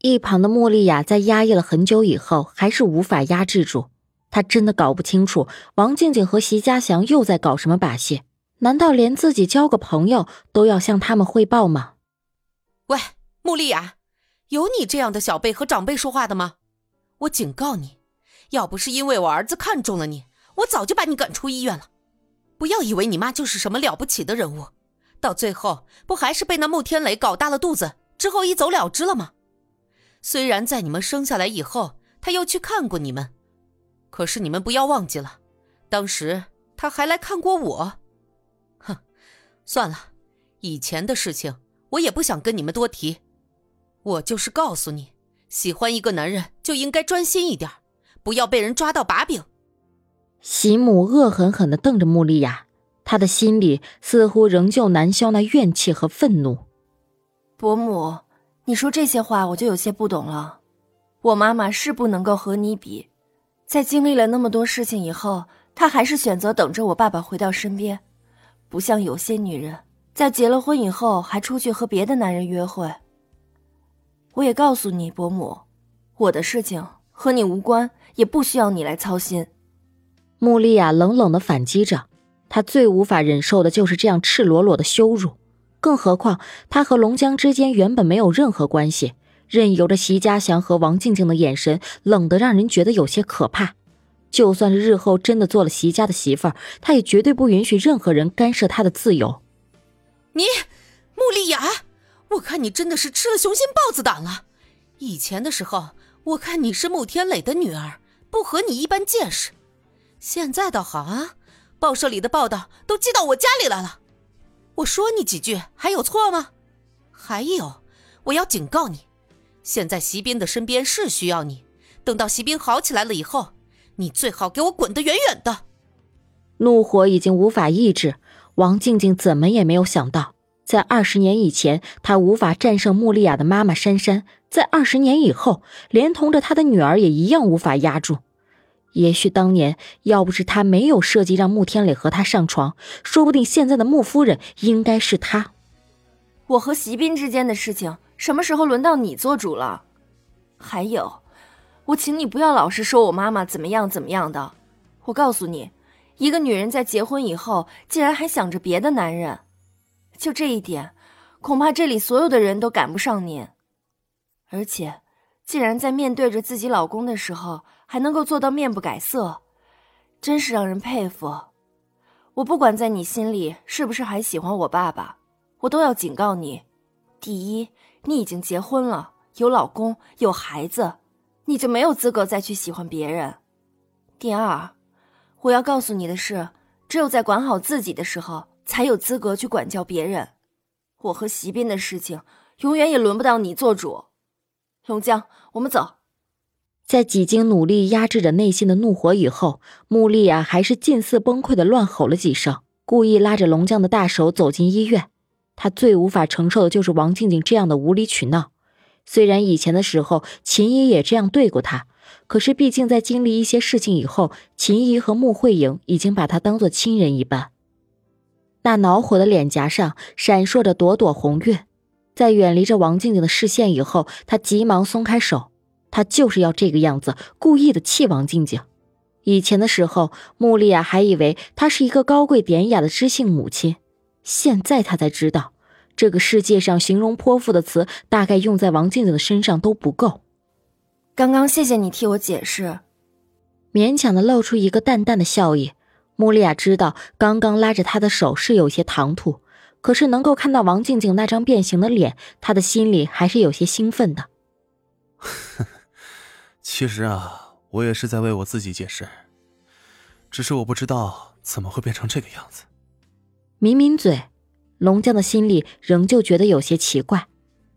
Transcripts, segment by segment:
一旁的莫莉亚在压抑了很久以后，还是无法压制住。她真的搞不清楚王静静和席家祥又在搞什么把戏？难道连自己交个朋友都要向他们汇报吗？喂，穆丽亚，有你这样的小辈和长辈说话的吗？我警告你，要不是因为我儿子看中了你，我早就把你赶出医院了。不要以为你妈就是什么了不起的人物，到最后不还是被那穆天磊搞大了肚子之后一走了之了吗？虽然在你们生下来以后，他又去看过你们，可是你们不要忘记了，当时他还来看过我。哼，算了，以前的事情我也不想跟你们多提。我就是告诉你，喜欢一个男人就应该专心一点，不要被人抓到把柄。席母恶狠狠地瞪着穆丽亚，她的心里似乎仍旧难消那怨气和愤怒。伯母。你说这些话，我就有些不懂了。我妈妈是不能够和你比，在经历了那么多事情以后，她还是选择等着我爸爸回到身边，不像有些女人在结了婚以后还出去和别的男人约会。我也告诉你，伯母，我的事情和你无关，也不需要你来操心。穆丽亚冷冷的反击着，她最无法忍受的就是这样赤裸裸的羞辱。更何况，他和龙江之间原本没有任何关系，任由着席家祥和王静静的眼神冷得让人觉得有些可怕。就算是日后真的做了席家的媳妇儿，他也绝对不允许任何人干涉他的自由。你，穆丽雅，我看你真的是吃了雄心豹子胆了。以前的时候，我看你是穆天磊的女儿，不和你一般见识。现在倒好啊，报社里的报道都寄到我家里来了。我说你几句还有错吗？还有，我要警告你，现在席斌的身边是需要你，等到席斌好起来了以后，你最好给我滚得远远的。怒火已经无法抑制，王静静怎么也没有想到，在二十年以前，她无法战胜穆丽亚的妈妈珊珊，在二十年以后，连同着她的女儿也一样无法压住。也许当年要不是他没有设计让穆天磊和他上床，说不定现在的穆夫人应该是他。我和席斌之间的事情，什么时候轮到你做主了？还有，我请你不要老是说我妈妈怎么样怎么样的。我告诉你，一个女人在结婚以后，竟然还想着别的男人，就这一点，恐怕这里所有的人都赶不上您。而且，竟然在面对着自己老公的时候。还能够做到面不改色，真是让人佩服。我不管在你心里是不是还喜欢我爸爸，我都要警告你：第一，你已经结婚了，有老公，有孩子，你就没有资格再去喜欢别人；第二，我要告诉你的是，只有在管好自己的时候，才有资格去管教别人。我和席斌的事情，永远也轮不到你做主。龙江，我们走。在几经努力压制着内心的怒火以后，穆丽亚还是近似崩溃的乱吼了几声，故意拉着龙江的大手走进医院。她最无法承受的就是王静静这样的无理取闹。虽然以前的时候秦姨也这样对过她，可是毕竟在经历一些事情以后，秦姨和穆慧颖已经把她当做亲人一般。那恼火的脸颊上闪烁着朵朵红晕，在远离着王静静的视线以后，他急忙松开手。他就是要这个样子，故意的气王静静。以前的时候，穆丽亚还以为她是一个高贵典雅的知性母亲，现在她才知道，这个世界上形容泼妇的词，大概用在王静静的身上都不够。刚刚谢谢你替我解释，勉强的露出一个淡淡的笑意。穆丽亚知道，刚刚拉着她的手是有些唐突，可是能够看到王静静那张变形的脸，他的心里还是有些兴奋的。其实啊，我也是在为我自己解释，只是我不知道怎么会变成这个样子。抿抿嘴，龙江的心里仍旧觉得有些奇怪。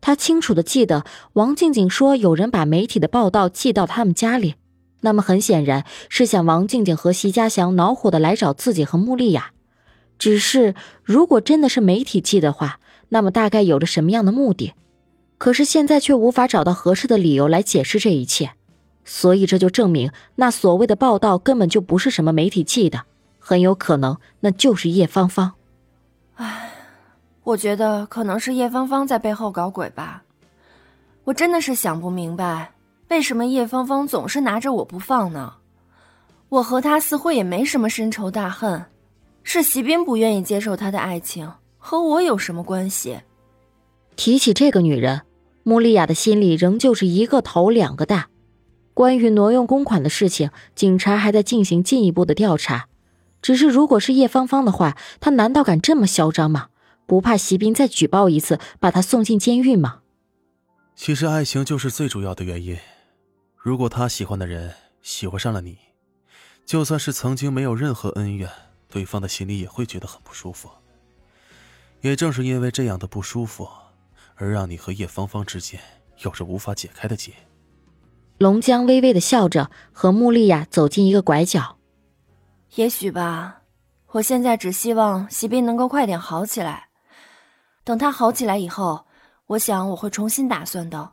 他清楚的记得王静静说有人把媒体的报道寄到他们家里，那么很显然是想王静静和席家祥恼火的来找自己和穆丽亚。只是如果真的是媒体记的话，那么大概有着什么样的目的？可是现在却无法找到合适的理由来解释这一切，所以这就证明那所谓的报道根本就不是什么媒体记的，很有可能那就是叶芳芳。唉，我觉得可能是叶芳芳在背后搞鬼吧。我真的是想不明白，为什么叶芳芳总是拿着我不放呢？我和她似乎也没什么深仇大恨，是席斌不愿意接受他的爱情，和我有什么关系？提起这个女人，穆丽亚的心里仍旧是一个头两个大。关于挪用公款的事情，警察还在进行进一步的调查。只是，如果是叶芳芳的话，她难道敢这么嚣张吗？不怕席斌再举报一次，把她送进监狱吗？其实爱情就是最主要的原因。如果他喜欢的人喜欢上了你，就算是曾经没有任何恩怨，对方的心里也会觉得很不舒服。也正是因为这样的不舒服，而让你和叶芳芳之间有着无法解开的结。龙江微微的笑着，和穆丽亚走进一个拐角。也许吧，我现在只希望席斌能够快点好起来。等他好起来以后。我想我会重新打算的。